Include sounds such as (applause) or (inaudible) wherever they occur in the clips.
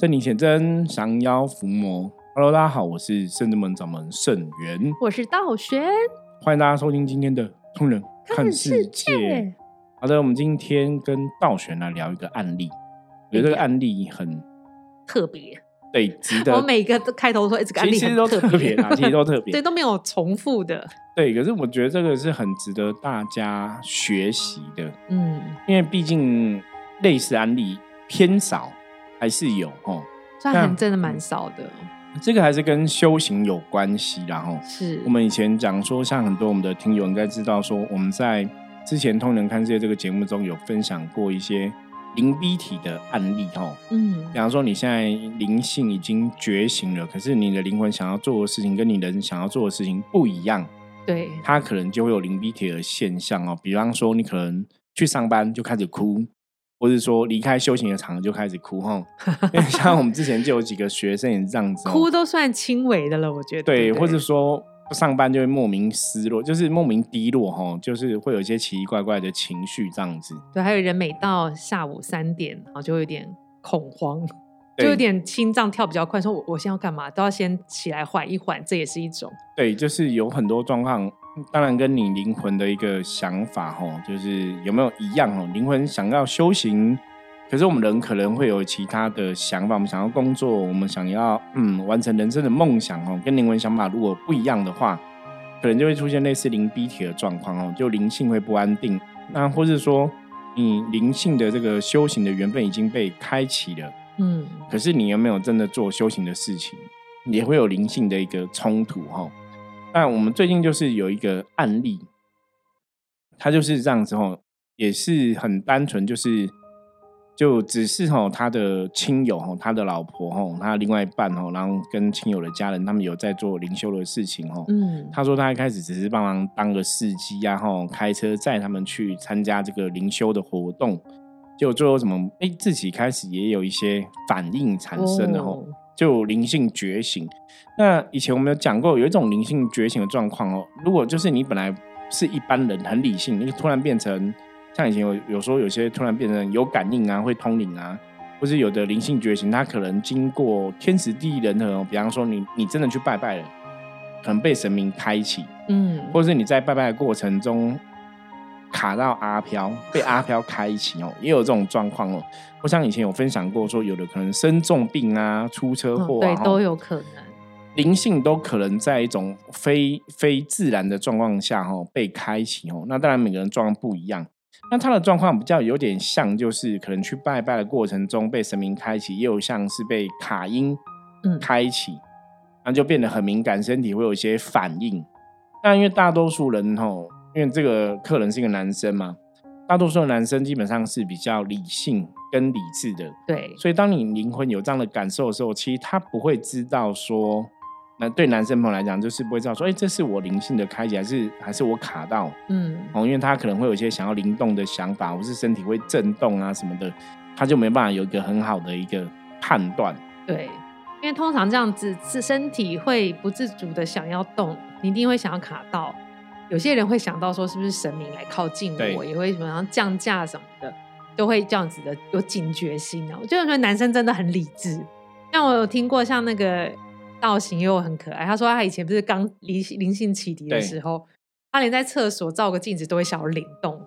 圣灵显真，降妖伏魔。Hello，大家好，我是圣之门掌门圣元，我是道玄，欢迎大家收听今天的《通人看世界》。好的，我们今天跟道玄来聊一个案例，我觉得这个案例很特别，对，值得。我每个都开头说，这个案例其实都特别啊，(laughs) 其实都特别，对，都没有重复的。对，可是我觉得这个是很值得大家学习的，嗯，因为毕竟类似案例偏少，还是有哦，虽然真的蛮少的。这个还是跟修行有关系，然后是。我们以前讲说，像很多我们的听友应该知道，说我们在之前《通人看世界》这个节目中有分享过一些灵逼体的案例，哦，嗯，比方说你现在灵性已经觉醒了，可是你的灵魂想要做的事情跟你人想要做的事情不一样，对，它可能就会有灵逼体的现象哦，比方说你可能去上班就开始哭。或者说离开修行的场合就开始哭哈，像我们之前就有几个学生也是这样子，哭都算轻微的了，我觉得。对，或者说不上班就会莫名失落，就是莫名低落哈，就是会有一些奇奇怪怪的情绪这样子。对，还有人每到下午三点，然后就会有点恐慌，就有点心脏跳比较快，说我我现在要干嘛，都要先起来缓一缓，这也是一种。对，就是有很多状况。当然，跟你灵魂的一个想法，哦，就是有没有一样哦？灵魂想要修行，可是我们人可能会有其他的想法。我们想要工作，我们想要嗯完成人生的梦想，哦，跟灵魂想法如果不一样的话，可能就会出现类似灵逼体的状况，哦，就灵性会不安定。那或是说，你灵性的这个修行的缘分已经被开启了，嗯，可是你有没有真的做修行的事情，也会有灵性的一个冲突，哈。那我们最近就是有一个案例，他就是这样子哦，也是很单纯，就是就只是吼他的亲友吼，他的老婆吼，他另外一半吼，然后跟亲友的家人，他们有在做灵修的事情哦。嗯，他说他一开始只是帮忙当个司机呀，吼，开车载他们去参加这个灵修的活动，结果最后怎么哎自己开始也有一些反应产生了吼。就灵性觉醒，那以前我们有讲过，有一种灵性觉醒的状况哦。如果就是你本来是一般人，很理性，你突然变成像以前有有时候有些突然变成有感应啊，会通灵啊，或是有的灵性觉醒，它可能经过天时地利人和，比方说你你真的去拜拜了，可能被神明开启，嗯，或者是你在拜拜的过程中。卡到阿飘，被阿飘开启哦，也有这种状况哦。我想以前有分享过，说有的可能生重病啊、出车祸，对，都有可能。灵性都可能在一种非非自然的状况下哈被开启哦。那当然每个人状况不一样。那他的状况比较有点像，就是可能去拜拜的过程中被神明开启，也有像是被卡音嗯开启，那就变得很敏感，身体会有一些反应。但因为大多数人吼。因为这个客人是一个男生嘛，大多数的男生基本上是比较理性跟理智的，对。所以当你灵魂有这样的感受的时候，其实他不会知道说，那对男生朋友来讲，就是不会知道说，哎，这是我灵性的开启，还是还是我卡到，嗯，哦，因为他可能会有一些想要灵动的想法，或是身体会震动啊什么的，他就没办法有一个很好的一个判断。对，因为通常这样子是身体会不自主的想要动，你一定会想要卡到。有些人会想到说，是不是神明来靠近我，也会什么降价什么的，都会这样子的有警觉心啊。我就觉得男生真的很理智。像我有听过，像那个造型又很可爱。他说他以前不是刚灵灵性启迪的时候，他连在厕所照个镜子都会想要灵动，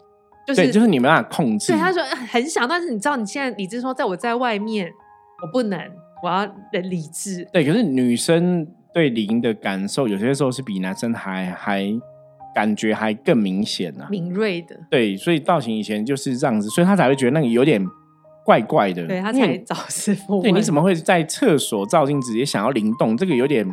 就是就是你没办法控制。对，他说很想，但是你知道，你现在理智说，在我在外面，我不能，我要理智。对，可是女生对灵的感受，有些时候是比男生还还。感觉还更明显呢，敏锐的。对，所以道行以前就是这样子，所以他才会觉得那个有点怪怪的。对他才找师傅。对，你怎么会在厕所照镜子也想要灵动？这个有点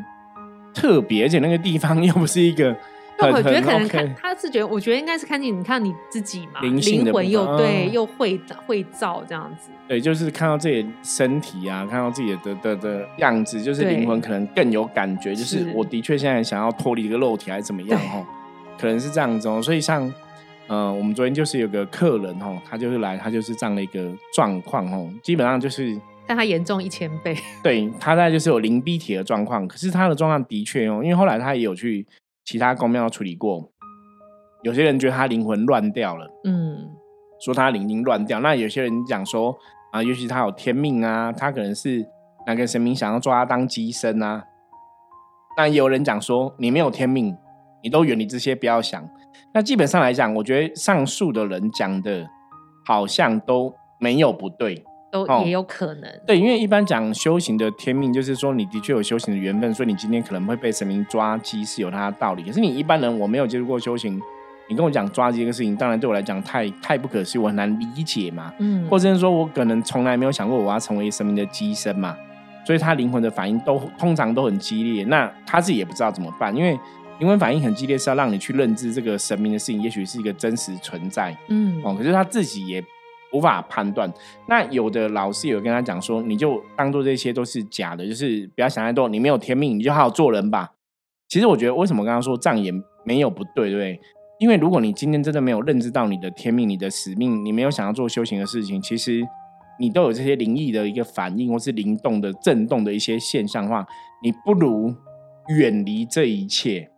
特别，而且那个地方又不是一个。(laughs) 那我觉得可能看他是觉得，我觉得应该是看见你看你自己嘛，灵魂又对又会会照这样子。对，就是看到自己身体啊，看到自己的的的样子，就是灵魂可能更有感觉。就是我的确现在想要脱离一个肉体，还是怎么样？哈。可能是这样子哦，所以像，呃，我们昨天就是有个客人哦，他就是来，他就是这样的一个状况哦，基本上就是，但他严重一千倍，对他在就是有灵逼体的状况，可是他的状况的确哦，因为后来他也有去其他公庙处理过，有些人觉得他灵魂乱掉了，嗯，说他灵灵乱掉，那有些人讲说啊，尤其他有天命啊，他可能是那个神明想要抓他当机身啊？那也有人讲说，你没有天命，你都远离这些，不要想。那基本上来讲，我觉得上述的人讲的，好像都没有不对，都也有可能。对，因为一般讲修行的天命，就是说你的确有修行的缘分，所以你今天可能会被神明抓鸡，是有它的道理。可是你一般人，我没有接触过修行，你跟我讲抓鸡这个事情，当然对我来讲太太不可思议，我很难理解嘛。嗯，或者是说我可能从来没有想过我要成为神明的机身嘛。所以他灵魂的反应都通常都很激烈，那他自己也不知道怎么办，因为灵魂反应很激烈是要让你去认知这个神明的事情，也许是一个真实存在，嗯，哦，可是他自己也无法判断。那有的老师有跟他讲说，你就当做这些都是假的，就是不要想太多，你没有天命，你就好好做人吧。其实我觉得，为什么刚刚说这样也没有不对，对不对？因为如果你今天真的没有认知到你的天命、你的使命，你没有想要做修行的事情，其实。你都有这些灵异的一个反应，或是灵动的震动的一些现象的话，你不如远离这一切，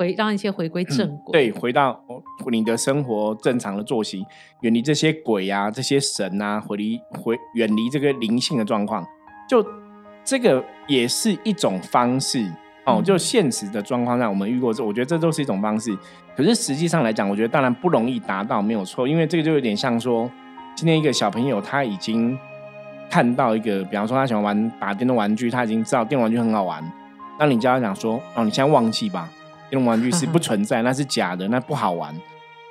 回让一些回归正轨。对，回到你的生活正常的作息，远离这些鬼啊、这些神啊，回离回远离这个灵性的状况，就这个也是一种方式哦。就现实的状况下，我们遇过这，我觉得这都是一种方式。可是实际上来讲，我觉得当然不容易达到，没有错，因为这个就有点像说。今天一个小朋友他已经看到一个，比方说他喜欢玩打电动玩具，他已经知道电动玩具很好玩。那你教他讲说：“哦，你现在忘记吧，电动玩具是不存在，(laughs) 那是假的，那不好玩。”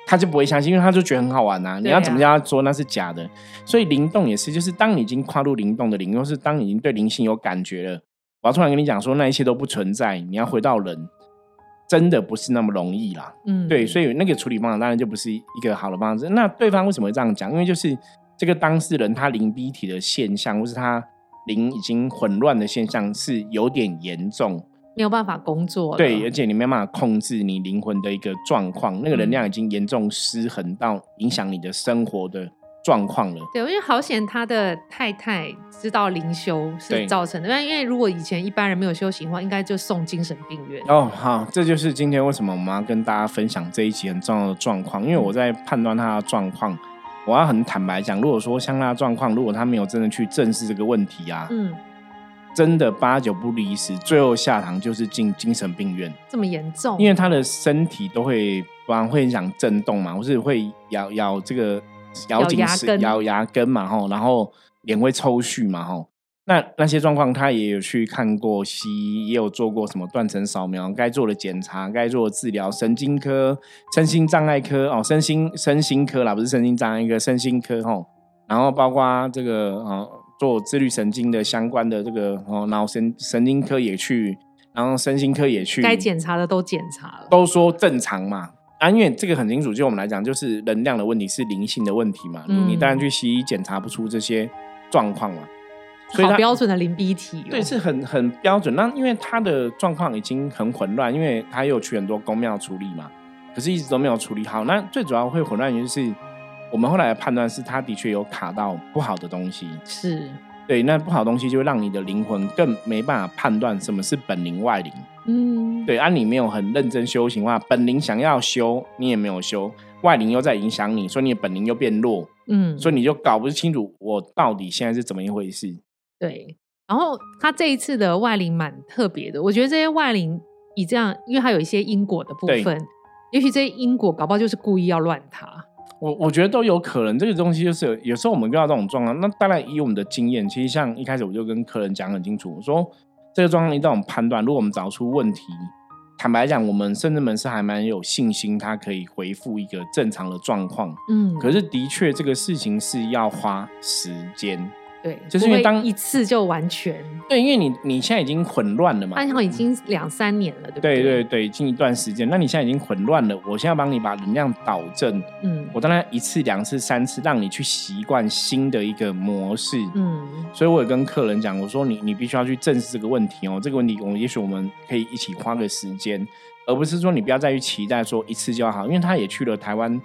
他就不会相信，因为他就觉得很好玩呐。你要怎么叫他说那是假的？所以灵动也是，就是当你已经跨入灵动的领域，或是当你已经对灵性有感觉了，我要突然跟你讲说那一切都不存在，你要回到人。真的不是那么容易啦，嗯，对，所以那个处理方法当然就不是一个好的方式。那对方为什么会这样讲？因为就是这个当事人他灵逼体的现象，或是他灵已经混乱的现象是有点严重，没有办法工作。对，而且你没办法控制你灵魂的一个状况，那个能量已经严重失衡到影响你的生活的。状况了，对，因为好险他的太太知道灵修是造成的，那因为如果以前一般人没有修行的话，应该就送精神病院。哦，好，这就是今天为什么我们要跟大家分享这一集很重要的状况，因为我在判断他的状况，我要很坦白讲，如果说像他的状况，如果他没有真的去正视这个问题啊，嗯，真的八九不离十，最后下堂就是进精神病院，这么严重？因为他的身体都会不然会想震动嘛，或是会咬咬这个。咬紧是咬牙根嘛吼，然后脸会抽搐嘛吼，那那些状况他也有去看过西医，也有做过什么断层扫描，该做的检查，该做的治疗，神经科、身心障碍科哦，身心身心科啦，不是身心障碍科，身心科吼，然后包括这个哦，做自律神经的相关的这个哦，脑神神经科也去，然后身心科也去，该检查的都检查了，都说正常嘛。啊，因为这个很清楚，就我们来讲，就是能量的问题，是灵性的问题嘛。嗯。你当然去西医检查不出这些状况嘛。所好标准的灵鼻体。对，是很很标准。那因为他的状况已经很混乱，因为他又去很多公庙处理嘛，可是一直都没有处理好。那最主要会混乱，原因是我们后来的判断是，他的确有卡到不好的东西。是。对，那不好东西就会让你的灵魂更没办法判断什么是本灵外灵。嗯，对，按你没有很认真修行的话，本灵想要修，你也没有修，外灵又在影响你，所以你的本灵又变弱。嗯，所以你就搞不清楚我到底现在是怎么一回事。对，然后他这一次的外灵蛮特别的，我觉得这些外灵以这样，因为它有一些因果的部分，也许这些因果搞不好就是故意要乱他。我我觉得都有可能，这个东西就是有时候我们遇到这种状况，那当然以我们的经验，其实像一开始我就跟客人讲很清楚，我说这个状况一旦我们判断，如果我们找出问题，坦白讲，我们甚至门是还蛮有信心，它可以恢复一个正常的状况。嗯，可是的确这个事情是要花时间。对，就是因为当一次就完全对，因为你你现在已经混乱了嘛，好像已经两三年了，对不对？对对对，近一段时间，那你现在已经混乱了，我现在帮你把能量导正，嗯，我当然一次、两次、三次，让你去习惯新的一个模式，嗯，所以我也跟客人讲，我说你你必须要去正视这个问题哦，这个问题，我们也许我们可以一起花个时间，而不是说你不要再去期待说一次就好，因为他也去了台湾。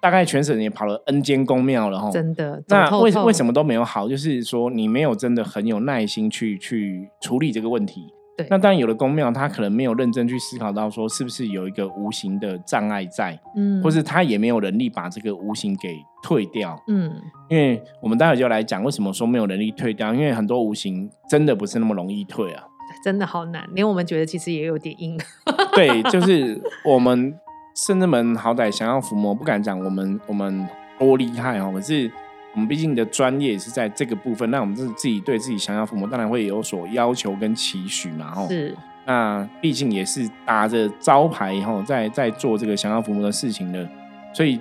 大概全省也跑了 N 间公庙了哈，真的。那为为什么都没有好？就是说你没有真的很有耐心去去处理这个问题。对，那当然有的公庙他可能没有认真去思考到说是不是有一个无形的障碍在，嗯，或是他也没有能力把这个无形给退掉。嗯，因为我们待会就来讲为什么说没有能力退掉，因为很多无形真的不是那么容易退啊，真的好难，连我们觉得其实也有点硬。(laughs) 对，就是我们圣至们好歹想要伏魔，不敢讲我们我们多厉害哦，可是。我们毕竟的专业是在这个部分，那我们自自己对自己想要伏魔，当然会有所要求跟期许嘛，吼。是。那毕竟也是打着招牌，吼，在在做这个想要伏魔的事情的，所以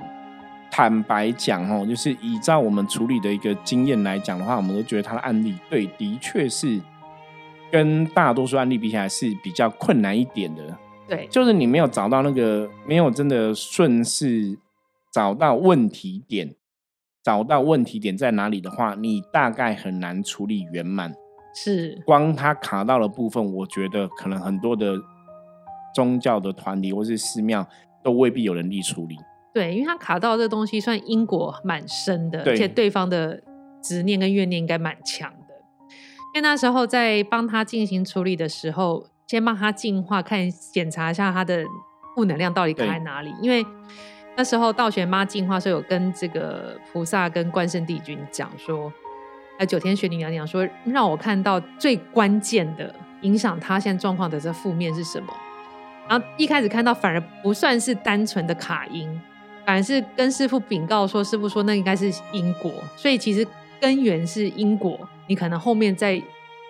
坦白讲，吼，就是依照我们处理的一个经验来讲的话，我们都觉得他的案例，对，的确是跟大多数案例比起来是比较困难一点的。对，就是你没有找到那个，没有真的顺势找到问题点。找到问题点在哪里的话，你大概很难处理圆满。是，光他卡到的部分，我觉得可能很多的宗教的团体或是寺庙都未必有能力处理。对，因为他卡到这东西算因果蛮深的，而且对方的执念跟怨念应该蛮强的。因为那时候在帮他进行处理的时候，先帮他净化，看检查一下他的负能量到底卡在哪里，因为。那时候道玄妈进化时候有跟这个菩萨跟关圣帝君讲说，呃九天玄女娘娘说让我看到最关键的影响他现在状况的这负面是什么。然后一开始看到反而不算是单纯的卡因，反而是跟师傅禀告说师傅说那应该是因果，所以其实根源是因果，你可能后面再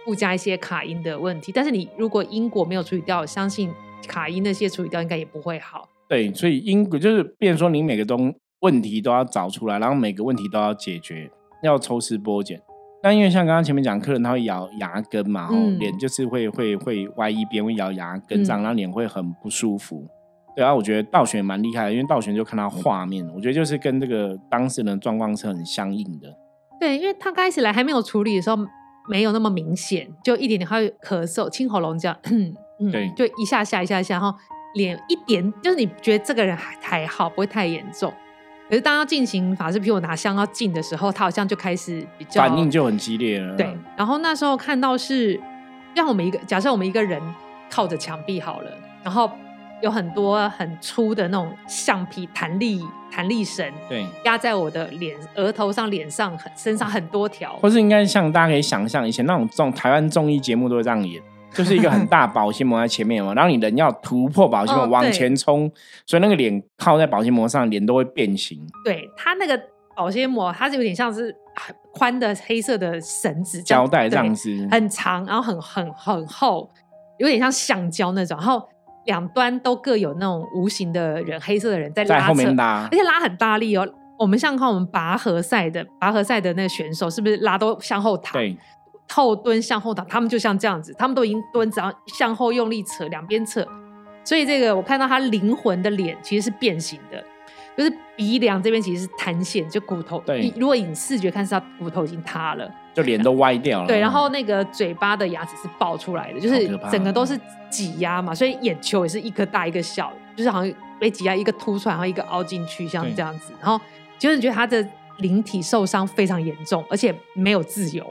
附加一些卡因的问题，但是你如果因果没有处理掉，相信卡因那些处理掉应该也不会好。对，所以因果就是，变说你每个东问题都要找出来，然后每个问题都要解决，要抽丝剥茧。那因为像刚刚前面讲，客人他会咬牙根嘛，然后脸就是会会会歪一边，会咬牙根这样，然后脸会很不舒服。对啊，我觉得道玄蛮厉害的，因为道玄就看到画面，我觉得就是跟这个当事人状况是很相应的。对，因为他刚开始来还没有处理的时候，没有那么明显，就一点点会咳嗽、清喉咙这样，(clears throat) 嗯，对，就一下下一下下，然后。脸一点，就是你觉得这个人还还好，不会太严重。可是当要进行法师，譬如我拿香要进的时候，他好像就开始比较反应就很激烈了。对，然后那时候看到是让我们一个假设我们一个人靠着墙壁好了，然后有很多很粗的那种橡皮弹力弹力绳，对，压在我的脸额头上、脸上、身上很多条，或是应该像大家可以想象，以前那种综台湾综艺节目都会这样演。就是一个很大保鲜膜在前面嘛，然后你人要突破保鲜膜往前冲，所以那个脸靠在保鲜膜上，脸都会变形。对，它那个保鲜膜，它是有点像是宽的黑色的绳子胶带这样子，很长，然后很很很厚，有点像橡胶那种，然后两端都各有那种无形的人，黑色的人在在后面拉，而且拉很大力哦。我们像看我们拔河赛的拔河赛的那个选手，是不是拉都向后躺？对。后蹲向后躺，他们就像这样子，他们都已经蹲着，向后用力扯，两边扯。所以这个我看到他灵魂的脸其实是变形的，就是鼻梁这边其实是塌陷，就骨头。对，如果以视觉看，是他骨头已经塌了，就脸都歪掉了。对，然后那个嘴巴的牙齿是爆出来的，就是整个都是挤压嘛，所以眼球也是一颗大一个小，就是好像被挤压一个凸出来，然后一个凹进去，像这样子。然后就是觉得他的灵体受伤非常严重，而且没有自由。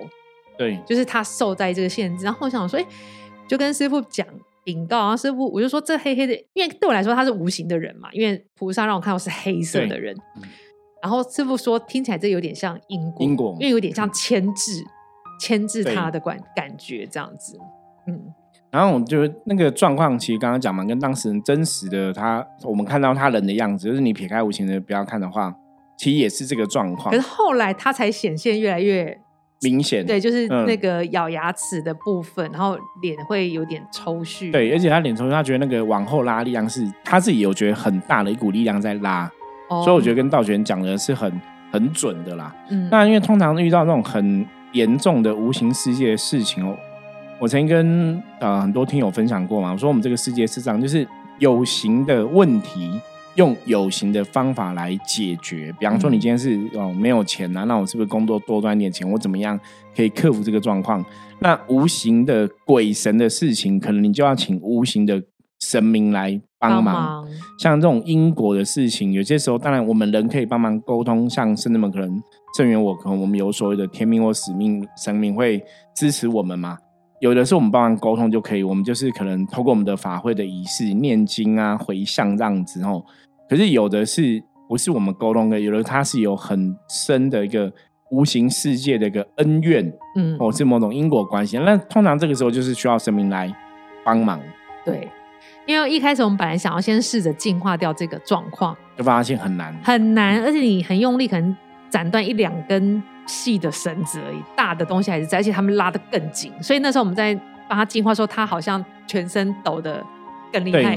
对，就是他受在这个限制，然后我想说，哎，就跟师傅讲禀告，然后师傅我就说这黑黑的，因为对我来说他是无形的人嘛，因为菩萨让我看到是黑色的人，然后师傅说听起来这有点像因果，因果，因为有点像牵制，牵制他的感感觉这样子，嗯，然后我就那个状况，其实刚刚讲嘛，跟当事人真实的他，我们看到他人的样子，就是你撇开无情的不要看的话，其实也是这个状况，可是后来他才显现越来越。明显对，就是那个咬牙齿的部分，然后脸会有点抽搐。对，而且他脸抽搐，他觉得那个往后拉力量是他自己有觉得很大的一股力量在拉，所以我觉得跟道玄讲的是很很准的啦。嗯，那因为通常遇到那种很严重的无形世界的事情哦，我曾经跟呃很多听友分享过嘛，我说我们这个世界是这样，就是有形的问题。用有形的方法来解决，比方说你今天是哦没有钱呐，那我是不是工作多赚点钱？我怎么样可以克服这个状况？那无形的鬼神的事情，可能你就要请无形的神明来帮忙。像这种因果的事情，有些时候当然我们人可以帮忙沟通，像圣人们可能正缘我，可能我们有所谓的天命或使命，神明会支持我们嘛。有的是我们帮忙沟通就可以，我们就是可能透过我们的法会的仪式念经啊、回向这样子哦。可是有的是不是我们沟通的？有的它是有很深的一个无形世界的一个恩怨，嗯，或是某种因果关系。那通常这个时候就是需要神明来帮忙。对，因为一开始我们本来想要先试着净化掉这个状况，就发现很难，很难，而且你很用力，可能斩断一两根。细的绳子而已，大的东西还是在，而且他们拉的更紧，所以那时候我们在帮他净化，说他好像全身抖的更厉害。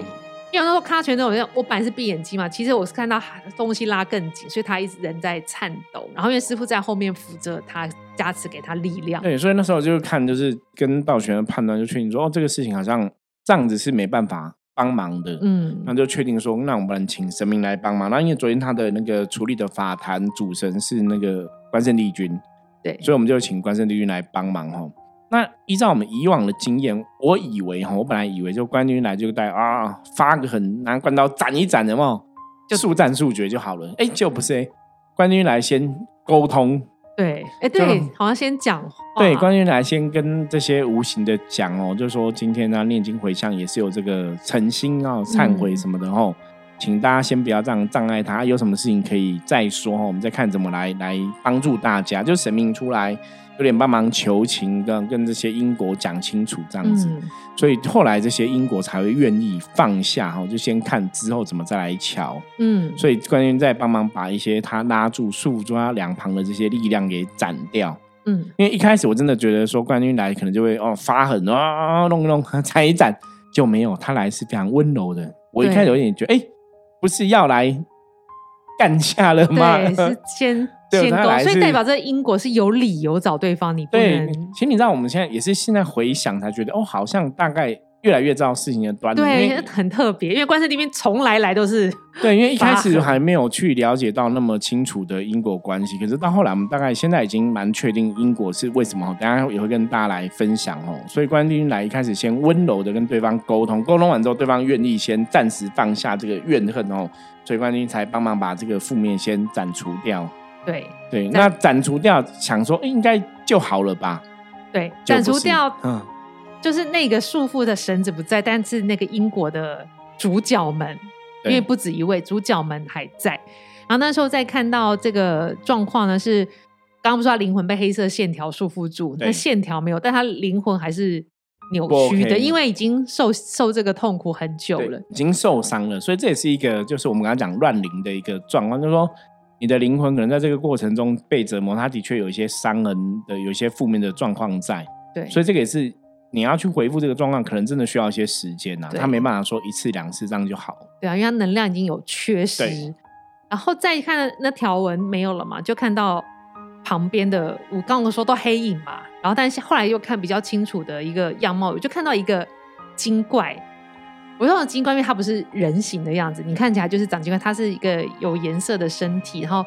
因为那时候看他全身抖，我本来是闭眼睛嘛，其实我是看到东西拉更紧，所以他一直人在颤抖。然后因为师傅在后面扶着他，加持给他力量。对，所以那时候就是看，就是跟道玄的判断，就确定说，哦，这个事情好像这样子是没办法帮忙的。嗯，那就确定说，那我们请神明来帮忙。那因为昨天他的那个处理的法坛主神是那个。关圣帝君，对，所以我们就请关圣帝君来帮忙哈。那依照我们以往的经验，我以为哈，我本来以为就关帝君来就带啊，发个很拿关刀斩一斩的嘛，就速战速决就好了。哎，就不是哎，关帝君来先沟通，对，哎对，好像先讲，对，关帝君来先跟这些无形的讲哦，就是说今天呢念经回向也是有这个诚心啊，忏悔什么的哦。请大家先不要这样障碍他，有什么事情可以再说哈，我们再看怎么来来帮助大家。就神明出来有点帮忙求情，跟跟这些英国讲清楚这样子，所以后来这些英国才会愿意放下哈，就先看之后怎么再来瞧。嗯，所以关键在帮忙把一些他拉住、束缚住他两旁的这些力量给斩掉。嗯，因为一开始我真的觉得说冠军来可能就会哦发狠啊弄弄踩一斩，就没有他来是非常温柔的。我一开始有点觉得哎。不是要来干架了吗？对，是先 (laughs) 先勾，所以代表这因果是有理由找对方。你不能，其实你知道，我们现在也是现在回想才觉得，哦，好像大概。越来越知道事情的端倪，对，很特别。因为观世里面从来来都是对，因为一开始还没有去了解到那么清楚的因果关系，可是到后来，我们大概现在已经蛮确定因果是为什么。等下也会跟大家来分享哦。所以观世来一开始先温柔的跟对方沟通，沟通完之后，对方愿意先暂时放下这个怨恨哦，所以观世才帮忙把这个负面先斩除掉。对对，那斩除掉，想说应该就好了吧？对，斩除掉，嗯。就是那个束缚的绳子不在，但是那个因果的主角们，因为不止一位，主角们还在。然后那时候再看到这个状况呢，是刚刚不是说灵魂被黑色线条束缚住，那线条没有，但他灵魂还是扭曲的，因为已经受受这个痛苦很久了，已经受伤了。所以这也是一个，就是我们刚刚讲乱灵的一个状况，就是说你的灵魂可能在这个过程中被折磨，它的确有一些伤人的、有一些负面的状况在。对，所以这个也是。你要去回复这个状况，可能真的需要一些时间呐。他没办法说一次两次这样就好。对啊，因为他能量已经有缺失。然后再看那条纹没有了嘛，就看到旁边的我刚刚说都黑影嘛。然后但是后来又看比较清楚的一个样貌，我就看到一个精怪。我说的精怪，因为它不是人形的样子，你看起来就是长精怪，它是一个有颜色的身体，然后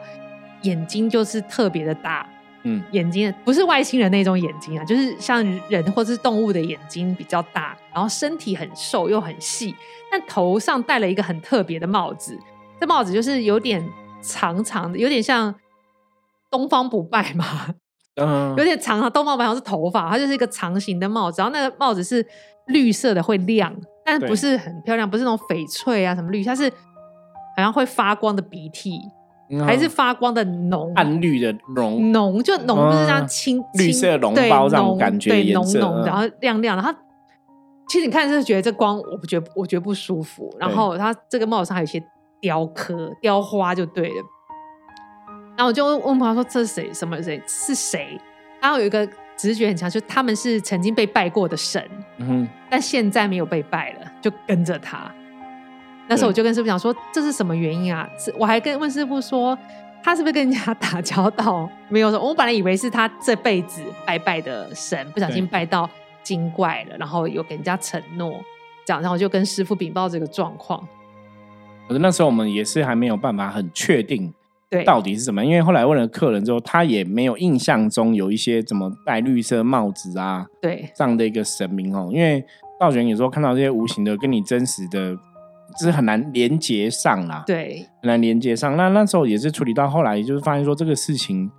眼睛就是特别的大。嗯，眼睛不是外星人那种眼睛啊，就是像人或是动物的眼睛比较大，然后身体很瘦又很细，但头上戴了一个很特别的帽子，这帽子就是有点长长的，有点像东方不败嘛，嗯，有点长啊。东方不败好像是头发，它就是一个长形的帽子，然后那个帽子是绿色的，会亮，但不是很漂亮，不是那种翡翠啊什么绿，它是好像会发光的鼻涕。还是发光的浓，暗绿的浓，浓就浓，不是这样青绿色脓包这种感觉，对浓浓，然后亮亮的。它其实你看是觉得这光，我不觉得，我觉得不舒服。然后它这个帽子上还有一些雕刻、雕花，就对了。然后我就问朋友说：“这是谁？什么谁？是谁？”然后有一个直觉很强，就他们是曾经被拜过的神，嗯，但现在没有被拜了，就跟着他。那时候我就跟师傅讲说，这是什么原因啊？是我还跟问师傅说，他是不是跟人家打交道？没有说，我本来以为是他这辈子拜拜的神，不小心拜到精怪了，然后有给人家承诺，这样，然后我就跟师傅禀报这个状况。可是那时候我们也是还没有办法很确定，对，到底是什么？因为后来问了客人之后，他也没有印象中有一些怎么戴绿色帽子啊，对，这样的一个神明哦。因为道玄有时候看到这些无形的，跟你真实的。是很难连接上啦，对，很难连接上。那那时候也是处理到后来，就是发现说这个事情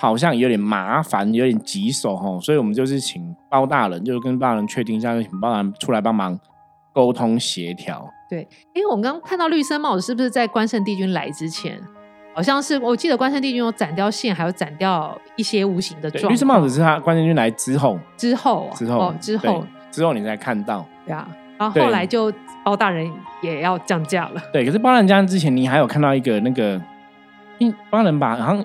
好像有点麻烦，有点棘手哈，所以我们就是请包大人，就是跟包大人确定一下，请包大人出来帮忙沟通协调。对，因为我们刚刚看到绿色帽子，是不是在关圣帝君来之前？好像是，我记得关圣帝君有斩掉线，还有斩掉一些无形的状。绿色帽子是他关圣帝君来之后，之后，之后，之后，之后你才看到。对啊，然后后来就包大人也要降价了。对，可是包大人降价之前，你还有看到一个那个，包大人把好像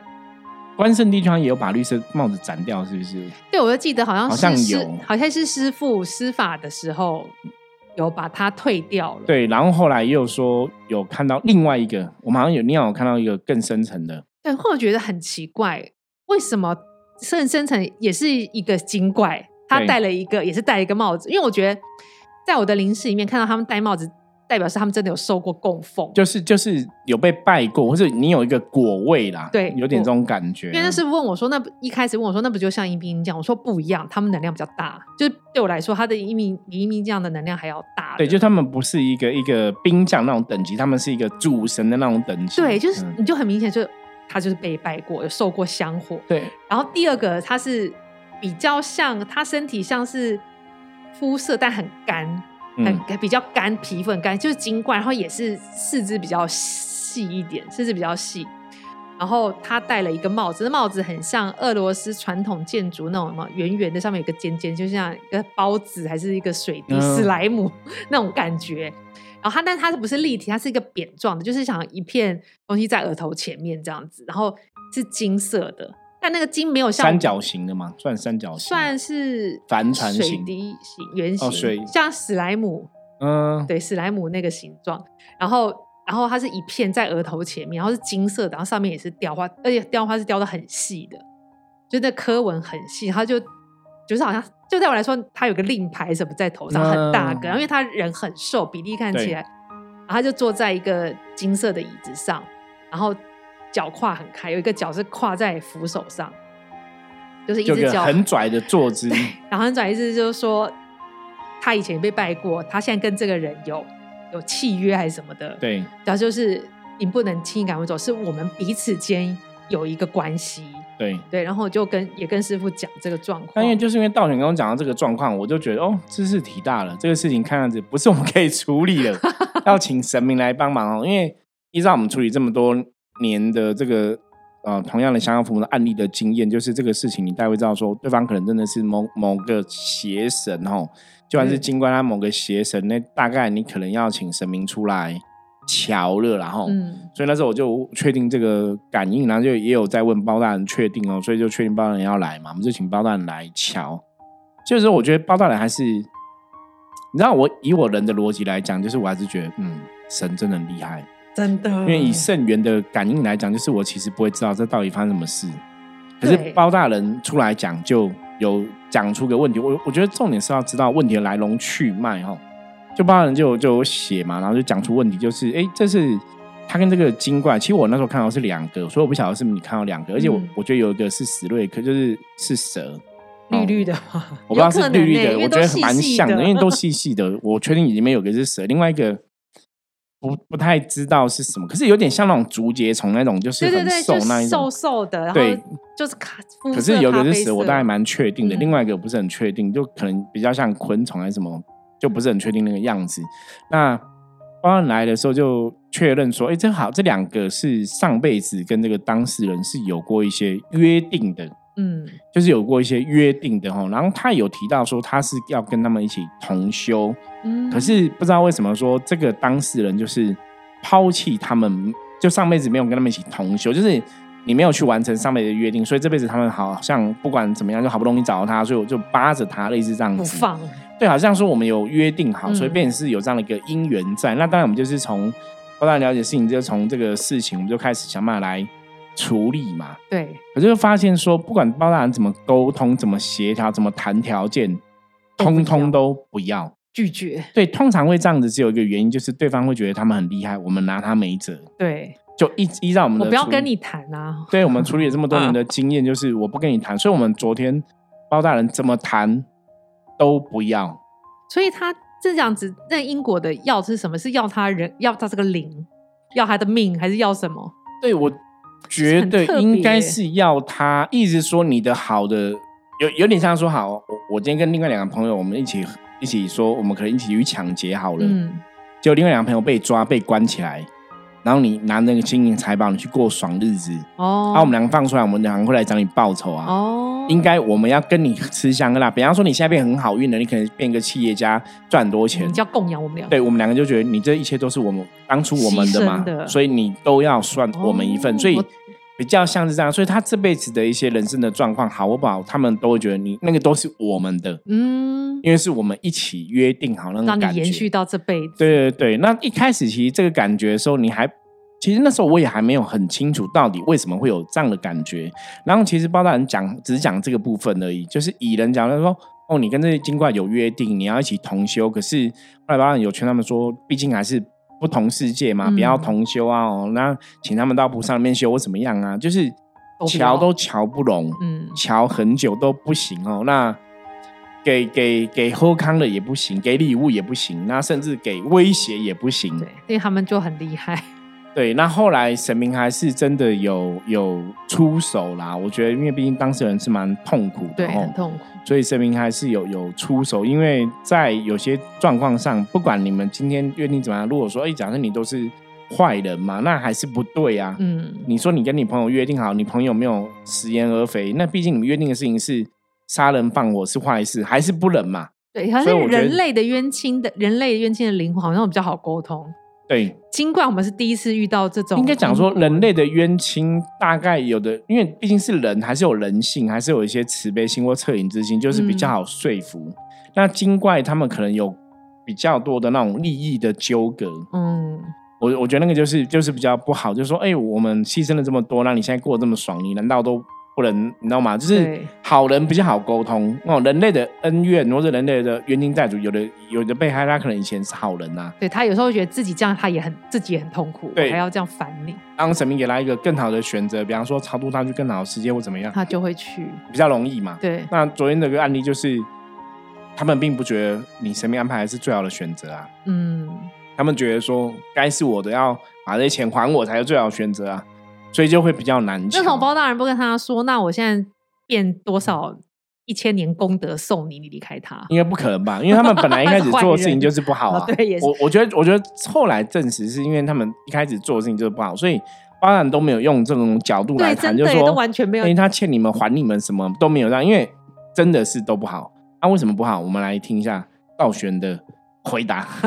关圣帝君也有把绿色帽子斩掉，是不是？对，我就记得好像好像有，好像是师傅施法的时候。有把它退掉了，对，然后后来又说有看到另外一个，我们好像有另外有看到一个更深层的，对，或者觉得很奇怪，为什么更深层也是一个精怪，他戴了一个也是戴一个帽子，因为我觉得在我的灵室里面看到他们戴帽子。代表是他们真的有受过供奉，就是就是有被拜过，或者你有一个果位啦，对，有点这种感觉。因为那师傅问我说：“那一开始问我说，那不就像阴兵将？”我说：“不一样，他们能量比较大，就是对我来说，他的阴兵比阴兵将的能量还要大。”对，就他们不是一个一个兵将那种等级，他们是一个主神的那种等级。对，就是你就很明显，就他就是被拜过，有受过香火。对，然后第二个他是比较像，他身体像是肤色，但很干。很比较干，皮肤很干，就是精冠，然后也是四肢比较细一点，四肢比较细。然后他戴了一个帽子，那帽子很像俄罗斯传统建筑那种什么，圆圆的，上面有个尖尖，就像一个包子还是一个水滴史莱姆那种感觉。然后它，但它是不是立体？它是一个扁状的，就是想一片东西在额头前面这样子，然后是金色的。但那个金没有像三角形的吗？算三角形，算是帆船形、水滴形、圆形，像史莱姆。嗯，对，史莱姆那个形状。然后，然后它是一片在额头前面，然后是金色的，然后上面也是雕花，而且雕花是雕的很细的，就那刻纹很细。它就就是好像，就对我来说，它有个令牌什么在头上，很大个，因为他人很瘦，比例看起来，然后他就坐在一个金色的椅子上，然后。脚跨很开，有一个脚是跨在扶手上，就是一只脚很拽的坐姿。(laughs) 然后很拽意思就是说，他以前被拜过，他现在跟这个人有有契约还是什么的。对，然后就是你不能轻易赶我走，是我们彼此间有一个关系。对对，然后就跟也跟师傅讲这个状况。因为就是因为道玄跟我讲到这个状况，我就觉得哦，知识体大了，这个事情看样子不是我们可以处理的，(laughs) 要请神明来帮忙哦。因为依照我们处理这么多。年的这个呃，同样的想要父母的案例的经验，就是这个事情，你大概会知道说，对方可能真的是某某个邪神哦，就算是金冠他某个邪神，那大概你可能要请神明出来瞧了，然后，所以那时候我就确定这个感应，然后就也有在问包大人确定哦，所以就确定包大人要来嘛，我们就请包大人来瞧。就是我觉得包大人还是，你知道我以我人的逻辑来讲，就是我还是觉得，嗯，神真的很厉害。真的，因为以圣元的感应来讲，就是我其实不会知道这到底发生什么事，可是包大人出来讲就有讲出个问题。我我觉得重点是要知道问题的来龙去脉哈。就包大人就就有写嘛，然后就讲出问题，就是哎，这是他跟这个精怪。其实我那时候看到是两个，所以我不晓得是不是你看到两个，而且我我觉得有一个是史瑞克，就是是蛇，(laughs) 绿绿的，我不知道是绿绿的，我觉得蛮像的，因为都细细的。我确定里面有个是蛇，另外一个。不不太知道是什么，可是有点像那种竹节虫那种，就是很瘦那一种，瘦瘦的，对，就是卡。可是有个是蛇，我大概蛮确定的，另外一个不是很确定，就可能比较像昆虫还是什么，就不是很确定那个样子。那报案来的时候就确认说，哎，正好这两个是上辈子跟这个当事人是有过一些约定的。嗯，就是有过一些约定的哈，然后他有提到说他是要跟他们一起同修，嗯，可是不知道为什么说这个当事人就是抛弃他们，就上辈子没有跟他们一起同修，就是你没有去完成上辈子的约定，所以这辈子他们好像不管怎么样，就好不容易找到他，所以我就扒着他，类似这样子，不放，对，好像说我们有约定好，所以变成是有这样的一个因缘在。那当然我们就是从不断了解事情，就从这个事情，我们就开始想办法来。处理嘛，对，我就发现说，不管包大人怎么沟通、怎么协调、怎么谈条件，通通都不要拒绝。对，通常会这样子，只有一个原因，就是对方会觉得他们很厉害，我们拿他没辙。对，就依依照我们的，我不要跟你谈啊。对，我们处理了这么多年的经验，就是我不跟你谈，所以我们昨天包大人怎么谈都不要。所以他这样子，那英国的要是什么？是要他人，要他这个灵，要他的命，还是要什么？对我。觉得应该是要他，意思说你的好的有有点像说好，我我今天跟另外两个朋友，我们一起一起说，我们可能一起去抢劫好了，嗯，结果另外两个朋友被抓被关起来。然后你拿那个金银财宝，你去过爽日子哦。啊我们两个放出来，我们两个会来找你报仇啊。哦，应该我们要跟你吃香的啦。比方说你现在变很好运了，你可能变个企业家，赚很多钱。你要供养我们俩。对我们两个就觉得你这一切都是我们当初我们的嘛，所以你都要算我们一份。所以比较像是这样。所以他这辈子的一些人生的状况好不好，他们都会觉得你那个都是我们的。嗯，因为是我们一起约定好那种感觉，延续到这辈子。对对对，那一开始其实这个感觉的时候，你还。其实那时候我也还没有很清楚到底为什么会有这样的感觉，然后其实包大人讲只讲这个部分而已，就是蚁人讲他说哦，你跟这些精怪有约定，你要一起同修，可是后来包大人有劝他们说，毕竟还是不同世界嘛，不要同修啊，哦，那请他们到菩萨那边修或怎么样啊，就是瞧都瞧不拢，嗯，瞧很久都不行哦，那给给给喝康的也不行，给礼物也不行，那甚至给威胁也不行，对，因为他们就很厉害。对，那后来神明还是真的有有出手啦。我觉得，因为毕竟当事人是蛮痛苦的，对，很痛苦，所以神明还是有有出手。因为在有些状况上，不管你们今天约定怎么样，如果说，哎，假设你都是坏人嘛，那还是不对啊。嗯，你说你跟你朋友约定好，你朋友没有食言而肥，那毕竟你们约定的事情是杀人放火是坏事，还是不能嘛？对，好像人类的冤亲的人类冤亲的灵魂，好像比较好沟通。对，尽管我们是第一次遇到这种，应该讲说人类的冤亲，大概有的，因为毕竟是人，还是有人性，还是有一些慈悲心或恻隐之心，就是比较好说服。那精怪他们可能有比较多的那种利益的纠葛，嗯，我我觉得那个就是就是比较不好，就是说，哎，我们牺牲了这么多，那你现在过得这么爽，你难道都？不能，你知道吗？就是好人比较好沟通哦。人类的恩怨或者人类的冤亲债主，有的有的被害，他可能以前是好人呐。对他有时候觉得自己这样，他也很自己也很痛苦，对还要这样烦你。当神明给他一个更好的选择，比方说超度他去更好的世界或怎么样，他就会去，比较容易嘛。对。那昨天那个案例就是，他们并不觉得你神明安排是最好的选择啊。嗯。他们觉得说，该是我的，要把这些钱还我，才是最好选择啊。所以就会比较难。那种包大人不跟他说，那我现在变多少一千年功德送你，你离开他，应该不可能吧？因为他们本来一开始做的事情就是不好啊。(laughs) 对，也是。我我觉得，我觉得后来证实是因为他们一开始做的事情就是不好，所以包大人都没有用这种角度来谈，就是说完全没有，因为他欠你们还你们什么都没有让，因为真的是都不好。那为什么不好？我们来听一下道玄的回答。(laughs)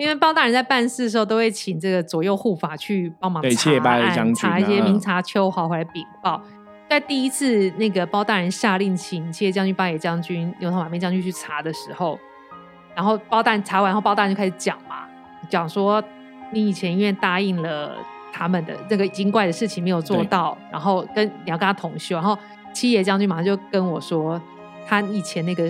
因为包大人在办事的时候，都会请这个左右护法去帮忙查案，查一些明察秋毫回来禀报。在第一次那个包大人下令请七爷将军、八爷将军、牛头马面将军去查的时候，然后包大人查完后，包大人就开始讲嘛，讲说你以前因为答应了他们的那个精怪的事情没有做到，然后跟你要跟他同修，然后七爷将军马上就跟我说，他以前那个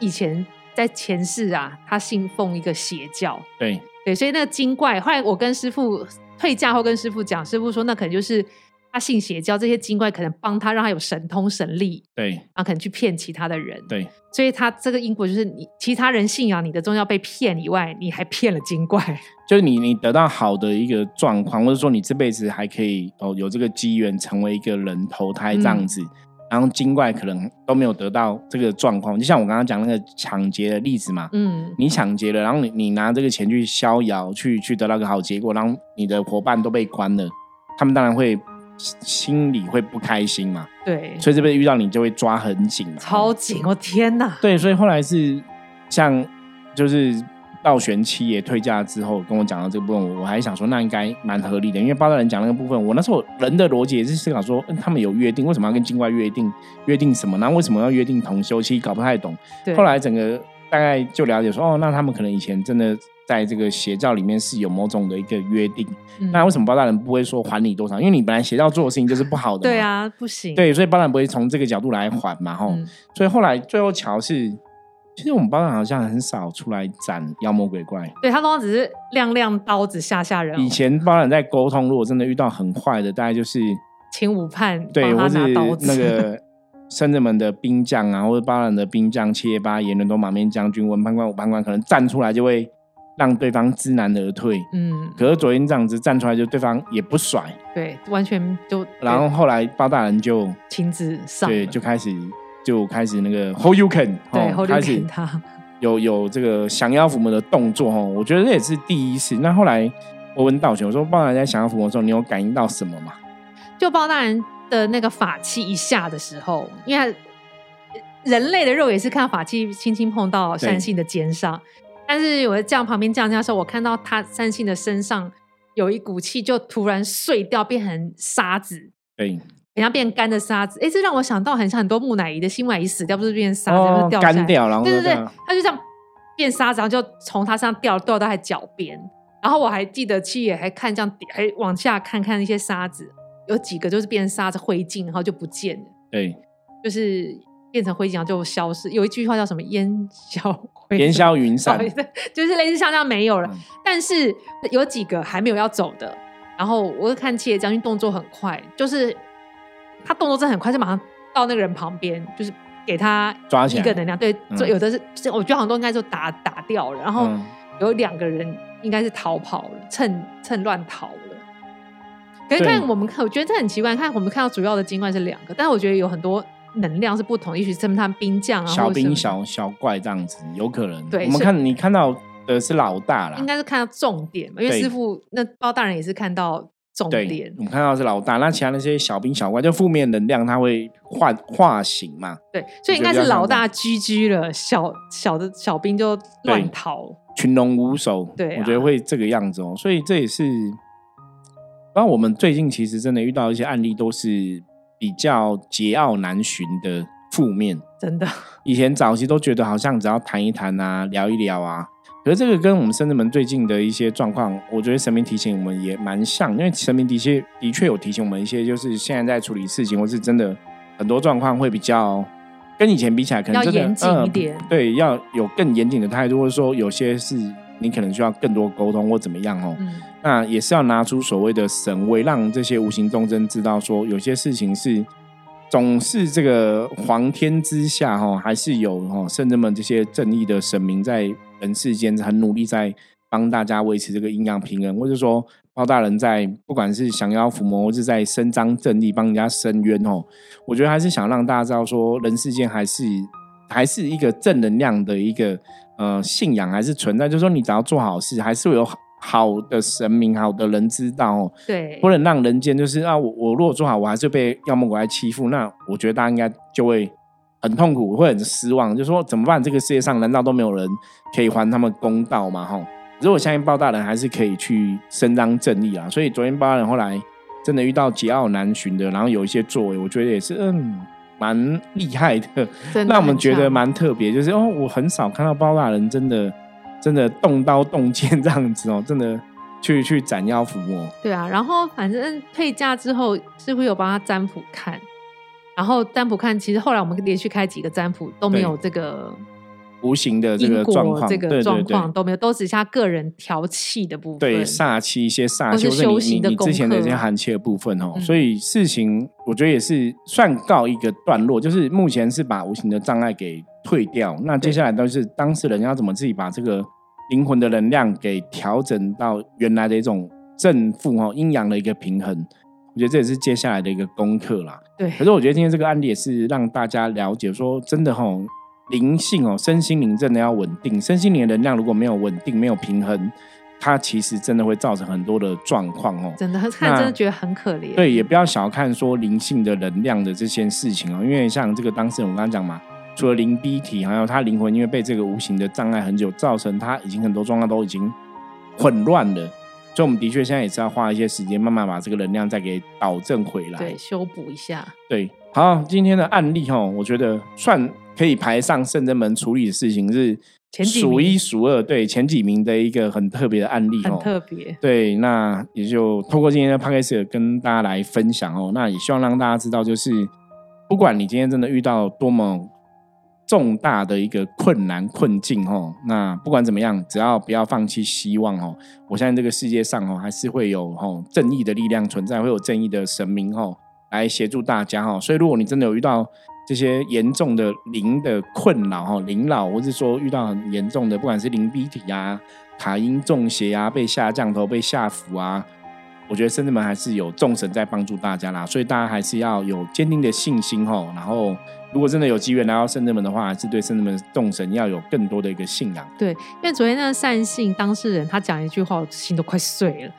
以前。在前世啊，他信奉一个邪教，对。对，所以那个精怪，后来我跟师傅退嫁后跟师傅讲，师傅说那可能就是他信邪教，这些精怪可能帮他，让他有神通神力，对，然后可能去骗其他的人，对，所以他这个因果就是你其他人信仰你的宗教被骗以外，你还骗了精怪，(laughs) 就是你你得到好的一个状况，或者说你这辈子还可以哦有这个机缘成为一个人投胎这样子。然后精怪可能都没有得到这个状况，就像我刚刚讲那个抢劫的例子嘛，嗯，你抢劫了，然后你你拿这个钱去逍遥，去去得到个好结果，然后你的伙伴都被关了，他们当然会心里会不开心嘛，对，所以这边遇到你就会抓很紧，超紧，我天哪，对，所以后来是像就是。道玄七爷退价之后，跟我讲到这个部分，我我还想说，那应该蛮合理的，因为八大人讲那个部分，我那时候人的逻辑也是思考说，嗯他们有约定，为什么要跟境外约定？约定什么？那为什么要约定同修？其实搞不太懂。后来整个大概就了解说，哦，那他们可能以前真的在这个邪教里面是有某种的一个约定。那为什么包大人不会说还你多少？因为你本来邪教做的事情就是不好的。对啊，不行。对，所以包大人不会从这个角度来还嘛，吼。所以后来最后乔是。其实我们包长好像很少出来斩妖魔鬼怪，对他通常只是亮亮刀子吓吓人。以前包长在沟通，如果真的遇到很坏的，大概就是请武判，对，或是那个深圳门的兵将啊，或者包长的兵将七爷八爷、伦多马面将军、文判官、武判官，可能站出来就会让对方知难而退。嗯，可是昨天这样子站出来，就对方也不甩，对，完全就。然后后来包大人就亲自上，对，就开始就开始那个 hold you can，对，开始他有有这个降妖伏魔的动作哦。我觉得这也是第一次。那后来我问道玄，我说包大人在降妖伏魔的时候，你有感应到什么吗？就包大人的那个法器一下的时候，因为人类的肉也是看法器轻轻碰到善信的肩上。但是我这样旁边降价的时候，我看到他三星的身上有一股气，就突然碎掉，变成沙子，对，人家变干的沙子。哎，这让我想到很像很多木乃伊的新木乃伊死掉，不是变沙子，就掉干掉，然后对对对，他就这样变沙子，然后就从他身上掉掉到他脚边。然后我还记得七爷还看这样，还往下看看那些沙子，有几个就是变沙子灰烬，然后就不见了。对，就是。变成灰烬然后就消失。有一句话叫什么“烟消 (laughs) 烟消云散 (laughs) ”，就是类似像这样没有了。但是有几个还没有要走的。然后我看七爷将军动作很快，就是他动作真的很快，就马上到那个人旁边，就是给他抓一个能量。对，有的是我觉得好像都应该就打打掉了。然后有两个人应该是逃跑了，趁趁乱逃了。可是看我们看，我觉得这很奇怪。看我们看到主要的精怪是两个，但是我觉得有很多。能量是不同，也许是他们兵将啊，小兵、小小怪这样子，有可能。对，我们看你看到的是老大了，应该是看到重点嘛，因为师傅那包大人也是看到重点。我们看到是老大，那其他那些小兵小怪就负面能量，它会化化形嘛？对，所以应该是老大居居了，小小的小兵就乱逃，群龙无首。对，我觉得会这个样子哦。所以这也是，然后我们最近其实真的遇到一些案例，都是。比较桀骜难驯的负面，真的。以前早期都觉得好像只要谈一谈啊，聊一聊啊，可是这个跟我们深圳门最近的一些状况，我觉得神明提醒我们也蛮像，因为神明的确的确有提醒我们一些，就是现在在处理事情，或是真的很多状况会比较跟以前比起来，可能真的严谨一点，对，要有更严谨的态度，或者说有些是你可能需要更多沟通或怎么样哦。那也是要拿出所谓的神威，让这些无形众生知道，说有些事情是总是这个皇天之下哈，还是有哈圣人们这些正义的神明在人世间很努力在帮大家维持这个阴阳平衡，或者说包大人在不管是降妖伏魔，或是在伸张正义帮人家伸冤哦，我觉得还是想让大家知道说，人世间还是还是一个正能量的一个呃信仰还是存在，就是说你只要做好事，还是会有好。的神明，好的人知道，对，不能让人间就是啊，我我如果做好，我还是被妖魔鬼怪欺负，那我觉得大家应该就会很痛苦，会很失望，就说怎么办？这个世界上难道都没有人可以还他们公道吗？哈，如果相信包大人还是可以去伸张正义啊。所以昨天包大人后来真的遇到桀骜难寻的，然后有一些作为，我觉得也是嗯蛮厉害的，让我们觉得蛮特别。就是哦，我很少看到包大人真的。真的动刀动剑这样子哦，(laughs) 真的去去斩妖伏魔。对啊，然后反正退嫁之后，师傅有帮他占卜看，然后占卜看，其实后来我们连续开几个占卜都没有这个无形的这个状况，这个状况都没有，都只是他个人调气的部分，对煞气一些煞气，修行的之前的一些寒气的部分哦。所以事情我觉得也是算告一个段落，就是目前是把无形的障碍给。退掉，那接下来都是当事人要怎么自己把这个灵魂的能量给调整到原来的一种正负哦阴阳的一个平衡。我觉得这也是接下来的一个功课啦。对，可是我觉得今天这个案例也是让大家了解，说真的哈，灵性哦，身心灵真的要稳定，身心灵的能量如果没有稳定、没有平衡，它其实真的会造成很多的状况哦。真的看，真的觉得很可怜。对，也不要小看说灵性的能量的这些事情哦，因为像这个当事人我刚刚讲嘛。除了灵逼体，还有他灵魂，因为被这个无形的障碍很久，造成他已经很多状况都已经混乱了。所以，我们的确现在也是要花一些时间，慢慢把这个能量再给导正回来，对，修补一下。对，好，今天的案例哈，我觉得算可以排上圣真门处理的事情是数一数二，对前几名的一个很特别的案例，很特别。对，那也就透过今天的 p o d c a 跟大家来分享哦。那也希望让大家知道，就是不管你今天真的遇到多么。重大的一个困难困境哦，那不管怎么样，只要不要放弃希望哦，我相信这个世界上哦，还是会有哦正义的力量存在，会有正义的神明哦来协助大家哈。所以，如果你真的有遇到这些严重的灵的困扰哦，灵老，或是说遇到很严重的，不管是灵逼体啊，卡因中邪啊，被下降头、被下符啊。我觉得圣至们还是有众神在帮助大家啦，所以大家还是要有坚定的信心吼。然后，如果真的有机缘来到圣至门的话，还是对圣至门众神要有更多的一个信仰。对，因为昨天那个善信当事人他讲一句话，我心都快碎了。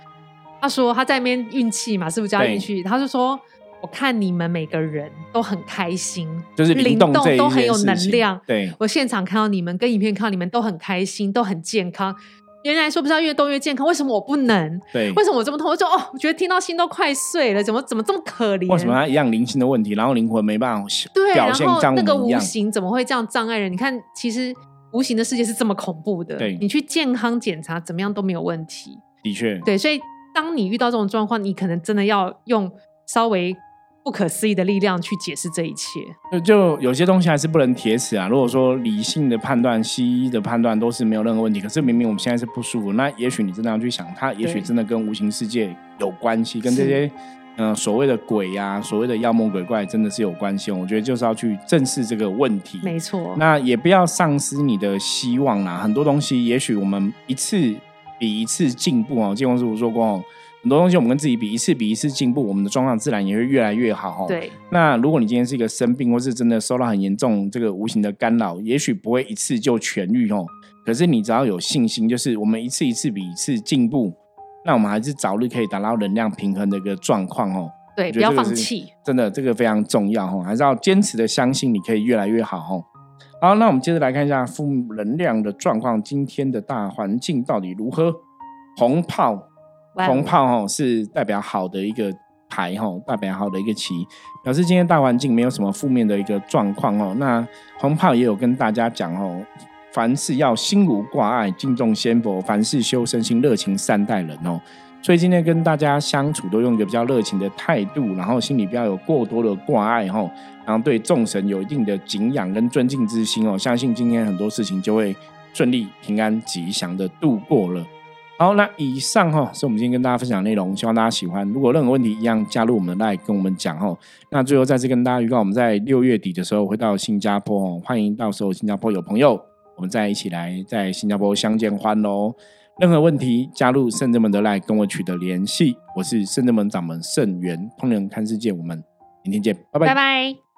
他说他在那边运气嘛，是不是加运气？他就说。我看你们每个人都很开心，就是灵动都很有能量。对我现场看到你们，跟影片看到你们都很开心，都很健康。原来说不知道越动越健康，为什么我不能？对，为什么我这么痛？我就哦，我觉得听到心都快碎了，怎么怎么这么可怜？为什么他一样灵性的问题，然后灵魂没办法对，表现然后那个无形怎么会这样障碍人？你看，其实无形的世界是这么恐怖的。对，你去健康检查怎么样都没有问题。的确，对，所以当你遇到这种状况，你可能真的要用稍微。不可思议的力量去解释这一切，就就有些东西还是不能铁齿啊。如果说理性的判断、西医的判断都是没有任何问题，可是明明我们现在是不舒服，那也许你真的要去想，它也许真的跟无形世界有关系，跟这些嗯所谓的鬼呀、所谓的妖魔鬼怪真的是有关系。我觉得就是要去正视这个问题，没错。那也不要丧失你的希望啦。很多东西，也许我们一次比一次进步哦。建光师傅说过哦。很多东西我们跟自己比，一次比一次进步，我们的状况自然也会越来越好。对。那如果你今天是一个生病，或是真的受到很严重这个无形的干扰，也许不会一次就痊愈哦。可是你只要有信心，就是我们一次一次比一次进步，那我们还是早日可以达到能量平衡的一个状况哦。对，不要放弃。真的，这个非常重要哦，还是要坚持的相信你可以越来越好哦。好，那我们接着来看一下负能量的状况，今天的大环境到底如何？红炮。红炮哦是代表好的一个牌哦，代表好的一个旗，表示今天大环境没有什么负面的一个状况哦。那红炮也有跟大家讲哦，凡事要心无挂碍，敬重先佛，凡事修身心，热情善待人哦。所以今天跟大家相处都用一个比较热情的态度，然后心里不要有过多的挂碍哈，然后对众神有一定的敬仰跟尊敬之心哦。相信今天很多事情就会顺利、平安、吉祥的度过了。好，那以上哈是我们今天跟大家分享内容，希望大家喜欢。如果任何问题，一样加入我们的 Line 跟我们讲哦。那最后再次跟大家预告，我们在六月底的时候会到新加坡哦，欢迎到时候新加坡有朋友，我们再一起来在新加坡相见欢喽。任何问题，加入圣者门的 Line 跟我取得联系。我是圣者门掌门圣元，通人看世界，我们明天见，拜拜，拜拜。